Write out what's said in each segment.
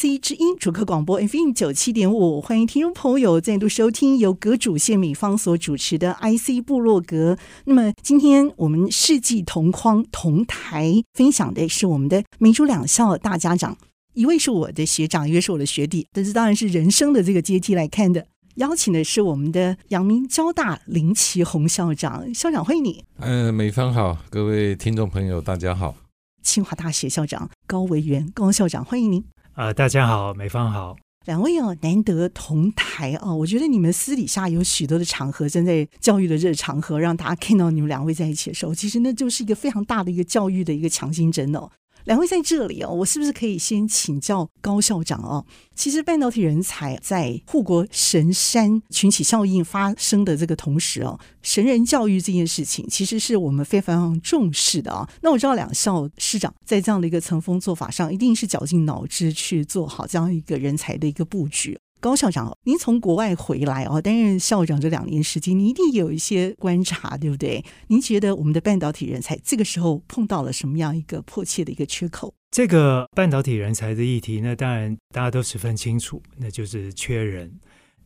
IC 之音主客广播 FM 九七点五，欢迎听众朋友再度收听由阁主谢美芳所主持的 IC 部落格。那么今天我们世纪同框同台分享的是我们的民主两校大家长，一位是我的学长，一位是我的学弟，但是当然是人生的这个阶梯来看的。邀请的是我们的阳明交大林奇宏校长，校长欢迎你。呃，美方好，各位听众朋友大家好。清华大学校长高维元高校长欢迎您。呃，大家好，美方好，两位哦，难得同台哦。我觉得你们私底下有许多的场合，正在教育的这个场合，让大家看到你们两位在一起的时候，其实那就是一个非常大的一个教育的一个强心针哦。两位在这里哦，我是不是可以先请教高校长哦？其实半导体人才在护国神山群起效应发生的这个同时哦，神人教育这件事情其实是我们非常重视的啊。那我知道两校师长在这样的一个层峰做法上，一定是绞尽脑汁去做好这样一个人才的一个布局。高校长，您从国外回来哦，担任校长这两年时间，你一定有一些观察，对不对？您觉得我们的半导体人才这个时候碰到了什么样一个迫切的一个缺口？这个半导体人才的议题，那当然大家都十分清楚，那就是缺人。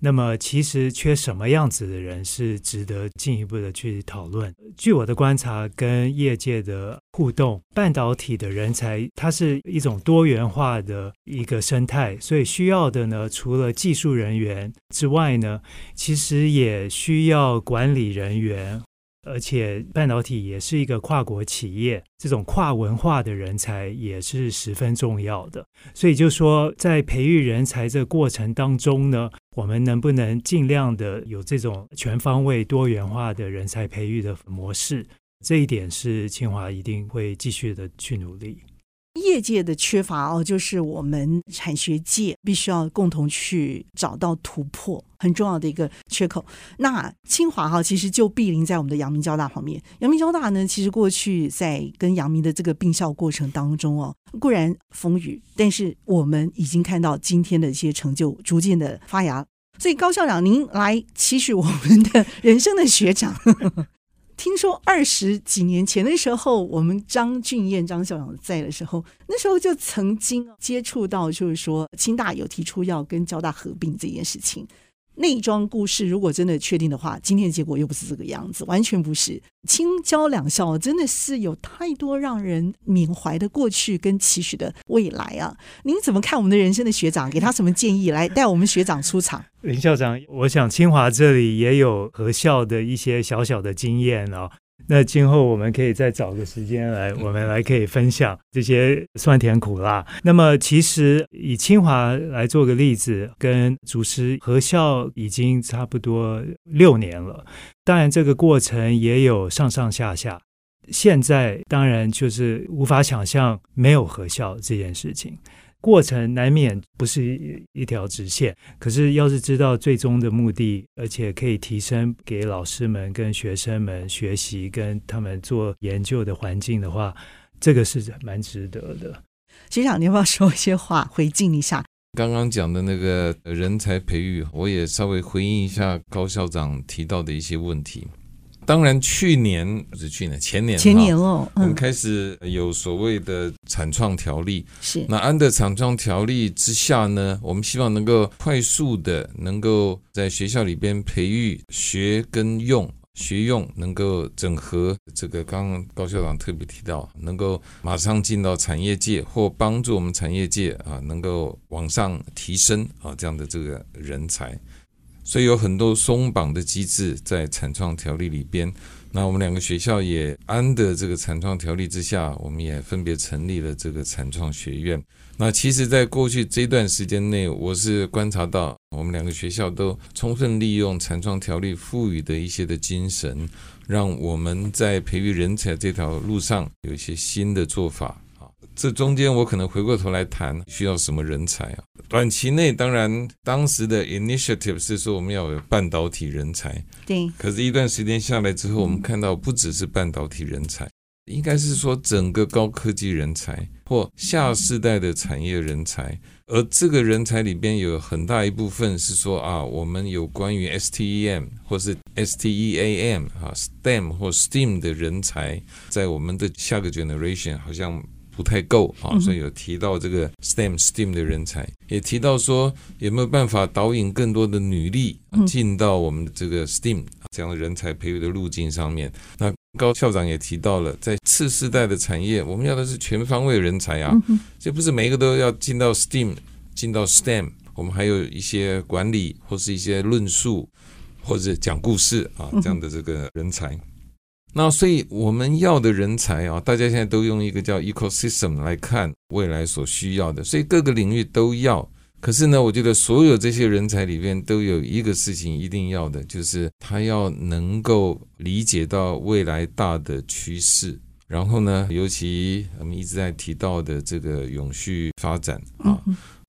那么，其实缺什么样子的人是值得进一步的去讨论。据我的观察跟业界的互动，半导体的人才它是一种多元化的一个生态，所以需要的呢，除了技术人员之外呢，其实也需要管理人员。而且半导体也是一个跨国企业，这种跨文化的人才也是十分重要的。所以就说，在培育人才这过程当中呢，我们能不能尽量的有这种全方位多元化的人才培育的模式？这一点是清华一定会继续的去努力。业界的缺乏哦，就是我们产学界必须要共同去找到突破，很重要的一个缺口。那清华哈，其实就毗邻在我们的阳明交大旁边。阳明交大呢，其实过去在跟阳明的这个并校过程当中哦，固然风雨，但是我们已经看到今天的一些成就逐渐的发芽。所以高校长，您来期许我们的人生的学长。听说二十几年前的时候，我们张俊彦张校长在的时候，那时候就曾经接触到，就是说清大有提出要跟交大合并这件事情。那一桩故事如果真的确定的话，今天的结果又不是这个样子，完全不是。清交两校真的是有太多让人缅怀的过去跟期许的未来啊！您怎么看我们的人生的学长？给他什么建议来带我们学长出场？林校长，我想清华这里也有合校的一些小小的经验哦。那今后我们可以再找个时间来，我们来可以分享这些酸甜苦辣。那么，其实以清华来做个例子，跟主持合校已经差不多六年了。当然，这个过程也有上上下下。现在当然就是无法想象没有合校这件事情。过程难免不是一一条直线，可是要是知道最终的目的，而且可以提升给老师们跟学生们学习跟他们做研究的环境的话，这个是蛮值得的。学长，你要不要说一些话回敬一下？刚刚讲的那个人才培育，我也稍微回应一下高校长提到的一些问题。当然，去年不是去年，前年，前年了，嗯、我们开始有所谓的产创条例。是那安的产创条例之下呢，我们希望能够快速的能够在学校里边培育学跟用学用能够整合。这个刚刚高校长特别提到，能够马上进到产业界或帮助我们产业界啊，能够往上提升啊这样的这个人才。所以有很多松绑的机制在产创条例里边。那我们两个学校也安的这个产创条例之下，我们也分别成立了这个产创学院。那其实，在过去这段时间内，我是观察到我们两个学校都充分利用产创条例赋予的一些的精神，让我们在培育人才这条路上有一些新的做法。这中间我可能回过头来谈需要什么人才啊？短期内当然当时的 initiative 是说我们要有半导体人才，对。可是，一段时间下来之后，我们看到不只是半导体人才，应该是说整个高科技人才或下世代的产业人才。而这个人才里边有很大一部分是说啊，我们有关于 STEM 或是 STEAM 啊 STEM 或 STEAM 的人才，在我们的下个 generation 好像不太够啊，所以有提到这个 STEM STEAM 的人才，也提到说有没有办法导引更多的女力进到我们这个 STEAM 这样的人才培育的路径上面。那高校长也提到了，在次世代的产业，我们要的是全方位人才啊，这不是每一个都要进到 STEAM，进到 STEM，我们还有一些管理或是一些论述或者讲故事啊这样的这个人才。那所以我们要的人才啊，大家现在都用一个叫 ecosystem 来看未来所需要的，所以各个领域都要。可是呢，我觉得所有这些人才里面都有一个事情一定要的，就是他要能够理解到未来大的趋势。然后呢，尤其我们一直在提到的这个永续发展啊。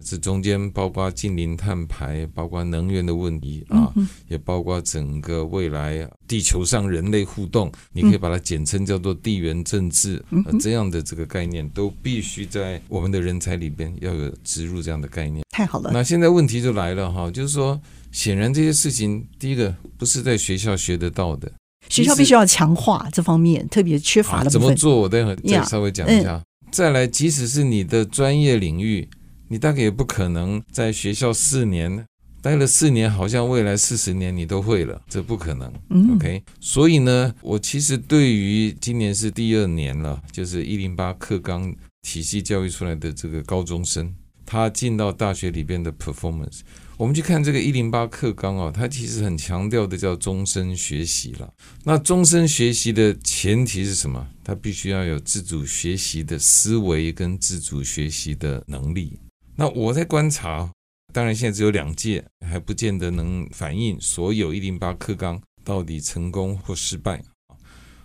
这中间包括近零碳排，包括能源的问题啊，也包括整个未来地球上人类互动，你可以把它简称叫做地缘政治，这样的这个概念都必须在我们的人才里边要有植入这样的概念。太好了。那现在问题就来了哈，就是说，显然这些事情，第一个不是在学校学得到的，学校必须要强化这方面，特别缺乏的。怎么做？我待会再稍微讲一下。再来，即使是你的专业领域。你大概也不可能在学校四年待了四年，好像未来四十年你都会了，这不可能。OK，所以呢，我其实对于今年是第二年了，就是一零八课纲体系教育出来的这个高中生，他进到大学里边的 performance，我们去看这个一零八课纲啊，它其实很强调的叫终身学习了。那终身学习的前提是什么？他必须要有自主学习的思维跟自主学习的能力。那我在观察，当然现在只有两届，还不见得能反映所有一零八课纲到底成功或失败。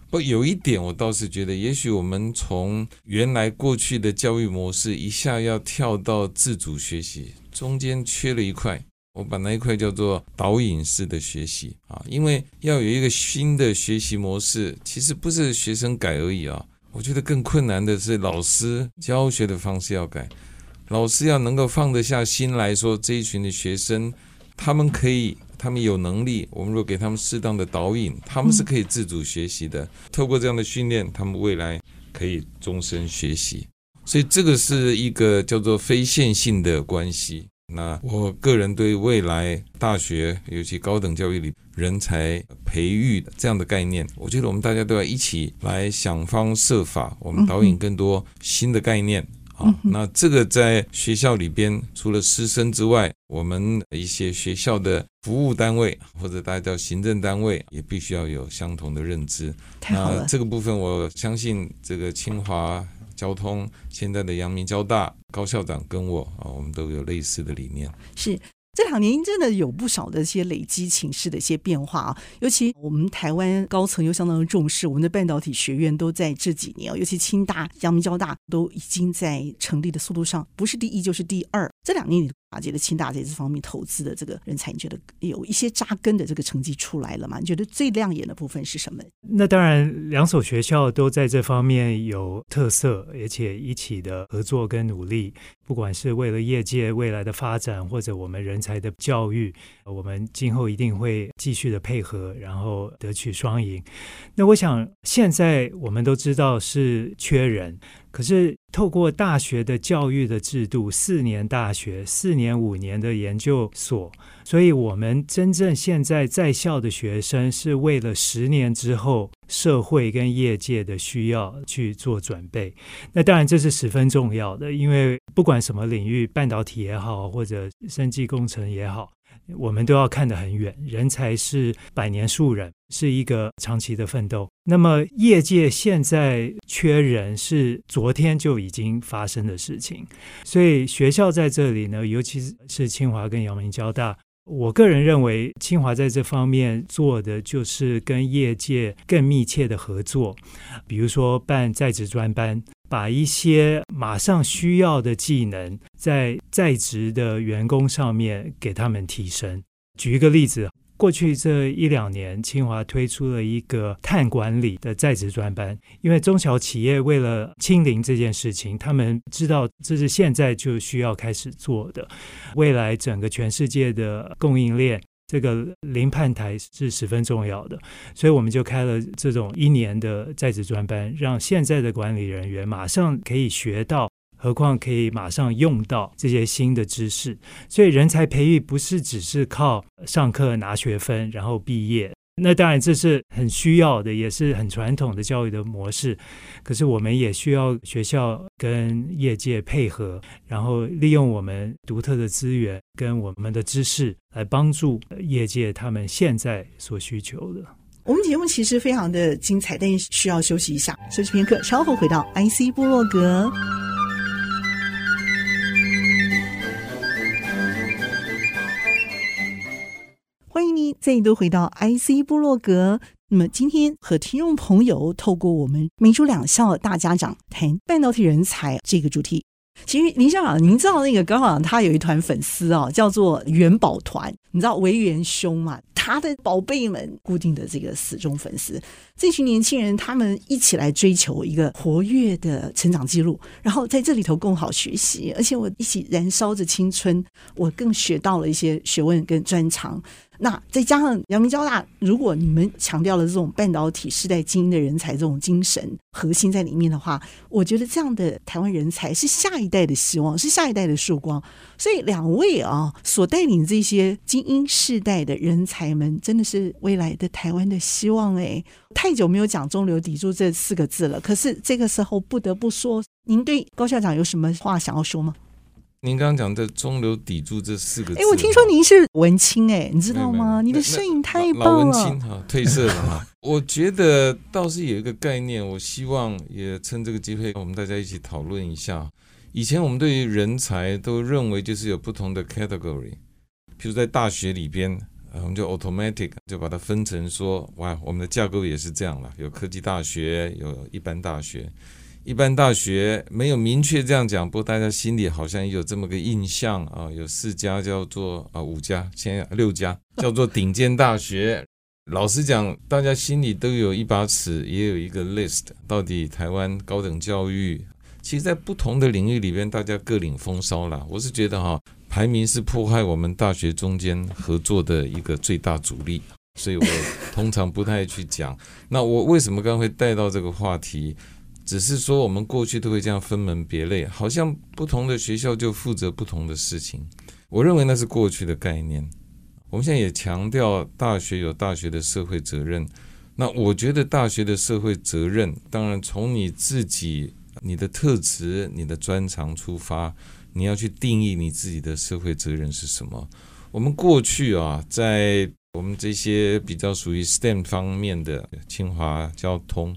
不，有一点我倒是觉得，也许我们从原来过去的教育模式一下要跳到自主学习，中间缺了一块，我把那一块叫做导引式的学习啊，因为要有一个新的学习模式，其实不是学生改而已啊，我觉得更困难的是老师教学的方式要改。老师要能够放得下心来说，这一群的学生，他们可以，他们有能力。我们若给他们适当的导引，他们是可以自主学习的。透过这样的训练，他们未来可以终身学习。所以这个是一个叫做非线性的关系。那我个人对未来大学，尤其高等教育里人才培育这样的概念，我觉得我们大家都要一起来想方设法，我们导引更多新的概念。啊，那这个在学校里边，除了师生之外，我们一些学校的服务单位或者大家叫行政单位，也必须要有相同的认知。那这个部分我相信，这个清华交通现在的阳明交大高校长跟我啊，我们都有类似的理念。是。这两年真的有不少的一些累积情势的一些变化啊，尤其我们台湾高层又相当的重视，我们的半导体学院都在这几年，尤其清大、阳明交大都已经在成立的速度上不是第一就是第二。这两年啊觉得清大在这方面投资的这个人才，你觉得有一些扎根的这个成绩出来了吗？你觉得最亮眼的部分是什么？那当然，两所学校都在这方面有特色，而且一起的合作跟努力。不管是为了业界未来的发展，或者我们人才的教育，我们今后一定会继续的配合，然后得取双赢。那我想，现在我们都知道是缺人。可是，透过大学的教育的制度，四年大学、四年五年的研究所，所以我们真正现在在校的学生是为了十年之后社会跟业界的需要去做准备。那当然这是十分重要的，因为不管什么领域，半导体也好，或者生技工程也好。我们都要看得很远，人才是百年树人，是一个长期的奋斗。那么，业界现在缺人是昨天就已经发生的事情，所以学校在这里呢，尤其是清华跟阳明交大，我个人认为，清华在这方面做的就是跟业界更密切的合作，比如说办在职专班。把一些马上需要的技能，在在职的员工上面给他们提升。举一个例子。过去这一两年，清华推出了一个碳管理的在职专班。因为中小企业为了清零这件事情，他们知道这是现在就需要开始做的。未来整个全世界的供应链，这个零碳台是十分重要的。所以我们就开了这种一年的在职专班，让现在的管理人员马上可以学到。何况可以马上用到这些新的知识，所以人才培育不是只是靠上课拿学分然后毕业，那当然这是很需要的，也是很传统的教育的模式。可是我们也需要学校跟业界配合，然后利用我们独特的资源跟我们的知识来帮助业界他们现在所需求的。我们节目其实非常的精彩，但需要休息一下，休息片刻，稍后回到 IC 部落格。再度回到 IC 部落格。那么今天和听众朋友透过我们民主两校大家长谈半导体人才这个主题。其实林校长，您知道那个高校长他有一团粉丝啊，叫做元宝团，你知道维元兄嘛？他的宝贝们固定的这个死忠粉丝，这群年轻人他们一起来追求一个活跃的成长记录，然后在这里头更好学习，而且我一起燃烧着青春，我更学到了一些学问跟专长。那再加上阳明交大，如果你们强调了这种半导体世代精英的人才这种精神核心在里面的话，我觉得这样的台湾人才是下一代的希望，是下一代的曙光。所以两位啊，所带领这些精英世代的人才们，真的是未来的台湾的希望诶。太久没有讲中流砥柱这四个字了，可是这个时候不得不说，您对高校长有什么话想要说吗？您刚刚讲的“中流砥柱”这四个字，哎，我听说您是文青，哎，你知道吗？你的摄影太棒了。老文青哈，褪色了哈。我觉得倒是有一个概念，我希望也趁这个机会，我们大家一起讨论一下。以前我们对于人才都认为就是有不同的 category，譬如在大学里边，我们就 automatic 就把它分成说，哇，我们的架构也是这样了，有科技大学，有一般大学。一般大学没有明确这样讲，不过大家心里好像有这么个印象啊，有四家叫做啊五家，现在六家叫做顶尖大学。老实讲，大家心里都有一把尺，也有一个 list。到底台湾高等教育，其实在不同的领域里边，大家各领风骚了。我是觉得哈，排名是破坏我们大学中间合作的一个最大阻力，所以我通常不太去讲。那我为什么刚会带到这个话题？只是说，我们过去都会这样分门别类，好像不同的学校就负责不同的事情。我认为那是过去的概念。我们现在也强调大学有大学的社会责任。那我觉得大学的社会责任，当然从你自己、你的特质、你的专长出发，你要去定义你自己的社会责任是什么。我们过去啊，在我们这些比较属于 STEM 方面的清华交通。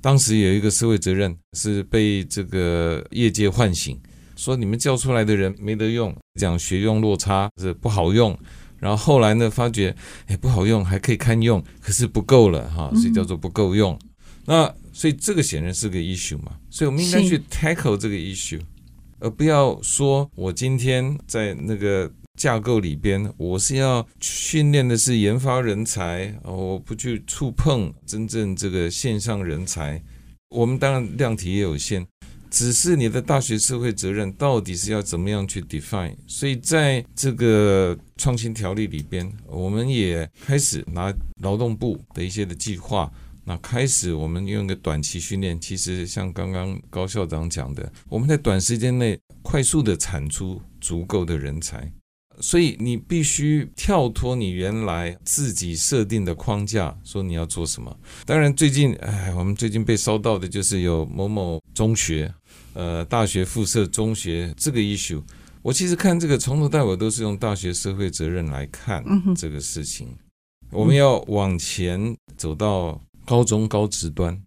当时有一个社会责任是被这个业界唤醒，说你们教出来的人没得用，讲学用落差是不好用。然后后来呢，发觉哎不好用，还可以堪用，可是不够了哈，所以叫做不够用。嗯、那所以这个显然是个 issue 嘛，所以我们应该去 tackle 这个 issue，而不要说我今天在那个。架构里边，我是要训练的是研发人才，我不去触碰真正这个线上人才。我们当然量体也有限，只是你的大学社会责任到底是要怎么样去 define？所以在这个创新条例里边，我们也开始拿劳动部的一些的计划，那开始我们用一个短期训练。其实像刚刚高校长讲的，我们在短时间内快速的产出足够的人才。所以你必须跳脱你原来自己设定的框架，说你要做什么。当然，最近哎，我们最近被烧到的就是有某某中学，呃，大学附设中学这个 issue。我其实看这个从头到尾都是用大学社会责任来看这个事情。我们要往前走到高中高职端，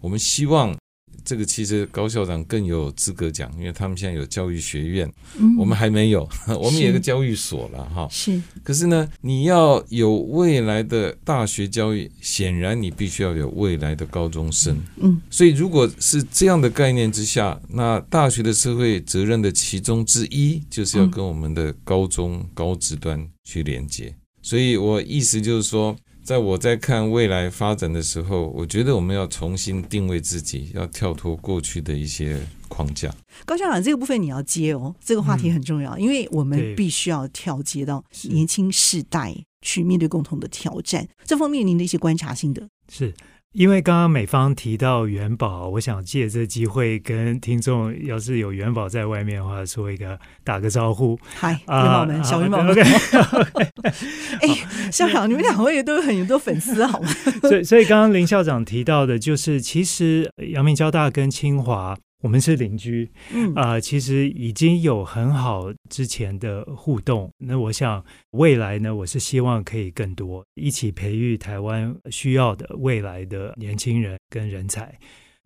我们希望这个其实高校长更有资格讲，因为他们现在有教育学院，嗯、我们还没有，我们有个教育所了哈。是，可是呢，你要有未来的大学教育，显然你必须要有未来的高中生。嗯，所以如果是这样的概念之下，那大学的社会责任的其中之一，就是要跟我们的高中高职端去连接。所以我意思就是说。在我在看未来发展的时候，我觉得我们要重新定位自己，要跳脱过去的一些框架。高校长，这个部分你要接哦，这个话题很重要，嗯、因为我们必须要跳接到年轻世代去面对共同的挑战。这方面您的一些观察心得是。因为刚刚美方提到元宝，我想借这机会跟听众，要是有元宝在外面的话，说一个打个招呼。嗨，元宝们，小元宝们。哎，校长，你们两位都有很多粉丝，好吗？所以，所以刚刚林校长提到的，就是其实阳明交大跟清华。我们是邻居，嗯啊、呃，其实已经有很好之前的互动。那我想未来呢，我是希望可以更多一起培育台湾需要的未来的年轻人跟人才。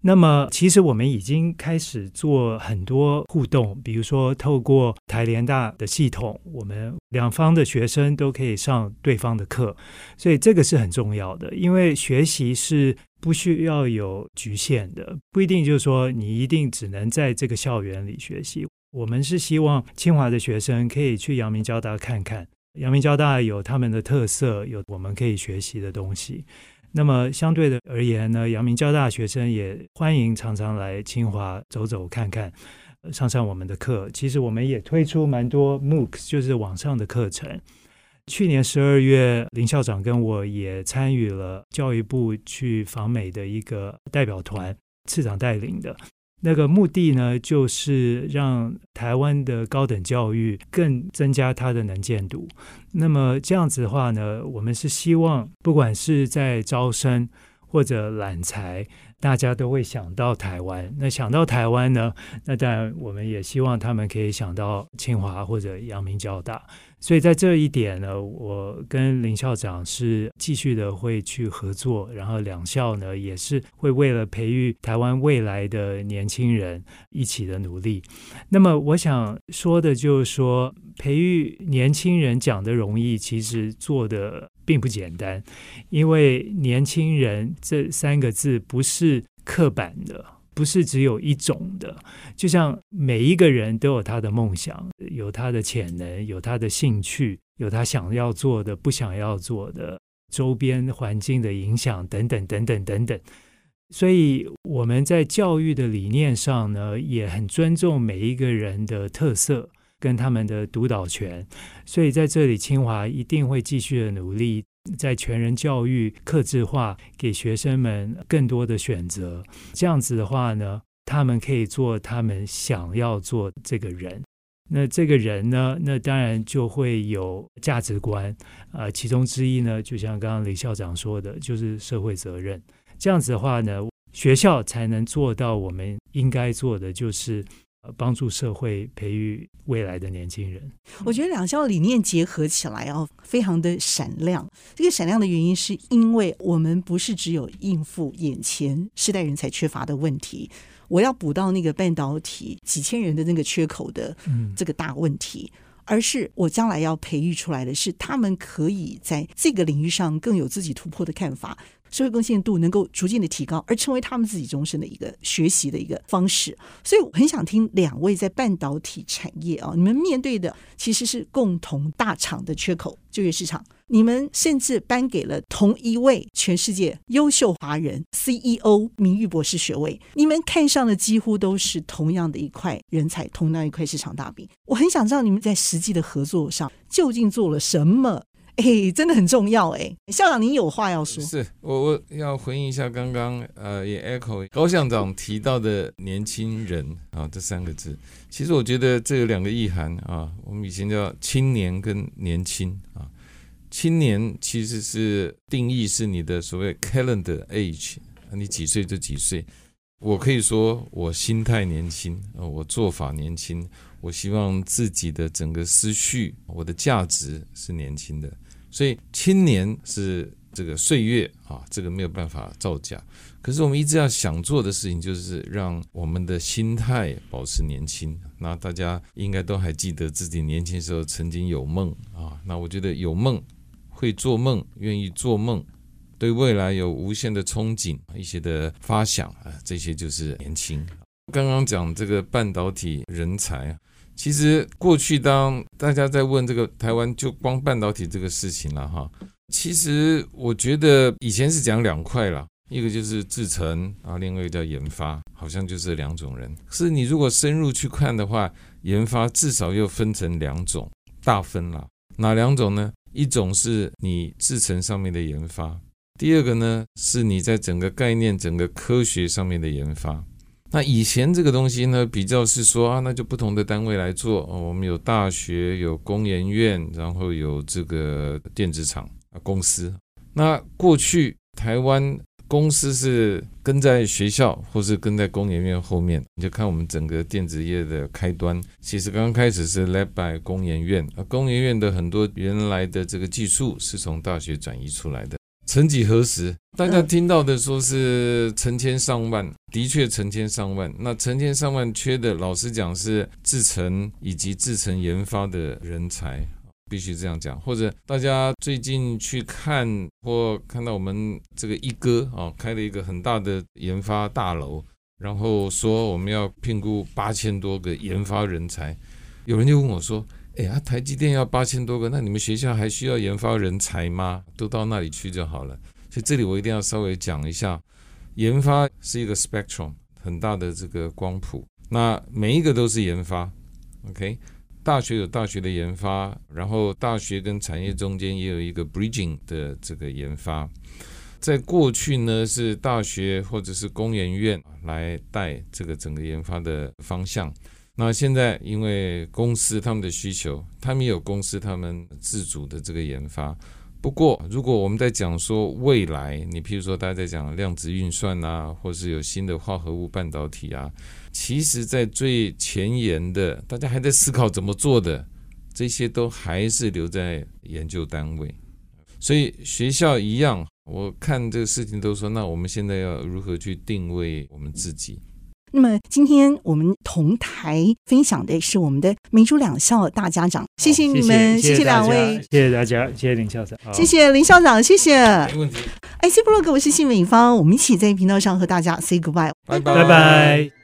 那么，其实我们已经开始做很多互动，比如说透过台联大的系统，我们两方的学生都可以上对方的课，所以这个是很重要的，因为学习是不需要有局限的，不一定就是说你一定只能在这个校园里学习。我们是希望清华的学生可以去阳明交大看看，阳明交大有他们的特色，有我们可以学习的东西。那么相对的而言呢，阳明交大学生也欢迎常常来清华走走看看，上上我们的课。其实我们也推出蛮多 MOOC，就是网上的课程。去年十二月，林校长跟我也参与了教育部去访美的一个代表团，次长带领的。那个目的呢，就是让台湾的高等教育更增加它的能见度。那么这样子的话呢，我们是希望，不管是在招生或者揽才，大家都会想到台湾。那想到台湾呢，那当然我们也希望他们可以想到清华或者阳明交大。所以在这一点呢，我跟林校长是继续的会去合作，然后两校呢也是会为了培育台湾未来的年轻人一起的努力。那么我想说的就是说，培育年轻人讲的容易，其实做的并不简单，因为年轻人这三个字不是刻板的。不是只有一种的，就像每一个人都有他的梦想，有他的潜能，有他的兴趣，有他想要做的、不想要做的，周边环境的影响等等等等等等。所以我们在教育的理念上呢，也很尊重每一个人的特色跟他们的主导权。所以在这里，清华一定会继续的努力。在全人教育客制化，给学生们更多的选择。这样子的话呢，他们可以做他们想要做这个人。那这个人呢，那当然就会有价值观。啊、其中之一呢，就像刚刚李校长说的，就是社会责任。这样子的话呢，学校才能做到我们应该做的，就是。帮助社会培育未来的年轻人，我觉得两校理念结合起来哦，非常的闪亮。这个闪亮的原因是因为我们不是只有应付眼前世代人才缺乏的问题，我要补到那个半导体几千人的那个缺口的这个大问题，嗯、而是我将来要培育出来的是他们可以在这个领域上更有自己突破的看法。社会贡献度能够逐渐的提高，而成为他们自己终身的一个学习的一个方式。所以我很想听两位在半导体产业啊，你们面对的其实是共同大厂的缺口就业市场。你们甚至颁给了同一位全世界优秀华人 CEO 名誉博士学位，你们看上的几乎都是同样的一块人才，同样一块市场大饼。我很想知道你们在实际的合作上究竟做了什么。哎，真的很重要哎，校长，您有话要说？是我我要回应一下刚刚呃，也 echo 高校长提到的年轻人啊这三个字。其实我觉得这有两个意涵啊，我们以前叫青年跟年轻啊。青年其实是定义是你的所谓 calendar age，你几岁就几岁。我可以说我心态年轻啊，我做法年轻，我希望自己的整个思绪，我的价值是年轻的。所以青年是这个岁月啊，这个没有办法造假。可是我们一直要想做的事情，就是让我们的心态保持年轻。那大家应该都还记得自己年轻时候曾经有梦啊。那我觉得有梦，会做梦，愿意做梦，对未来有无限的憧憬，一些的发想啊，这些就是年轻。刚刚讲这个半导体人才，其实过去当大家在问这个台湾就光半导体这个事情了哈。其实我觉得以前是讲两块了。一个就是制程啊，另外一个叫研发，好像就是两种人。是你如果深入去看的话，研发至少又分成两种，大分了。哪两种呢？一种是你制程上面的研发，第二个呢是你在整个概念、整个科学上面的研发。那以前这个东西呢，比较是说啊，那就不同的单位来做。哦，我们有大学，有工研院，然后有这个电子厂啊公司。那过去台湾。公司是跟在学校，或是跟在工研院后面，你就看我们整个电子业的开端。其实刚开始是 led by 工研院，啊，工研院的很多原来的这个技术是从大学转移出来的。曾几何时，大家听到的说是成千上万，的确成千上万。那成千上万缺的，老实讲是制成以及制成研发的人才。必须这样讲，或者大家最近去看或看到我们这个一哥啊，开了一个很大的研发大楼，然后说我们要聘雇八千多个研发人才，有人就问我说：“哎呀，台积电要八千多个，那你们学校还需要研发人才吗？都到那里去就好了。”所以这里我一定要稍微讲一下，研发是一个 spectrum 很大的这个光谱，那每一个都是研发，OK。大学有大学的研发，然后大学跟产业中间也有一个 bridging 的这个研发。在过去呢，是大学或者是工研院来带这个整个研发的方向。那现在因为公司他们的需求，他们有公司他们自主的这个研发。不过，如果我们在讲说未来，你譬如说大家在讲量子运算啊，或是有新的化合物半导体啊，其实，在最前沿的，大家还在思考怎么做的，这些都还是留在研究单位。所以学校一样，我看这个事情都说，那我们现在要如何去定位我们自己？那么今天我们同台分享的是我们的民主两校大家长，谢谢你们，谢谢两位，谢谢大家，谢谢林校长，谢谢林校长，谢谢。没问题。IC 部落格，我是谢美芳，我们一起在频道上和大家 say goodbye，拜拜。拜拜。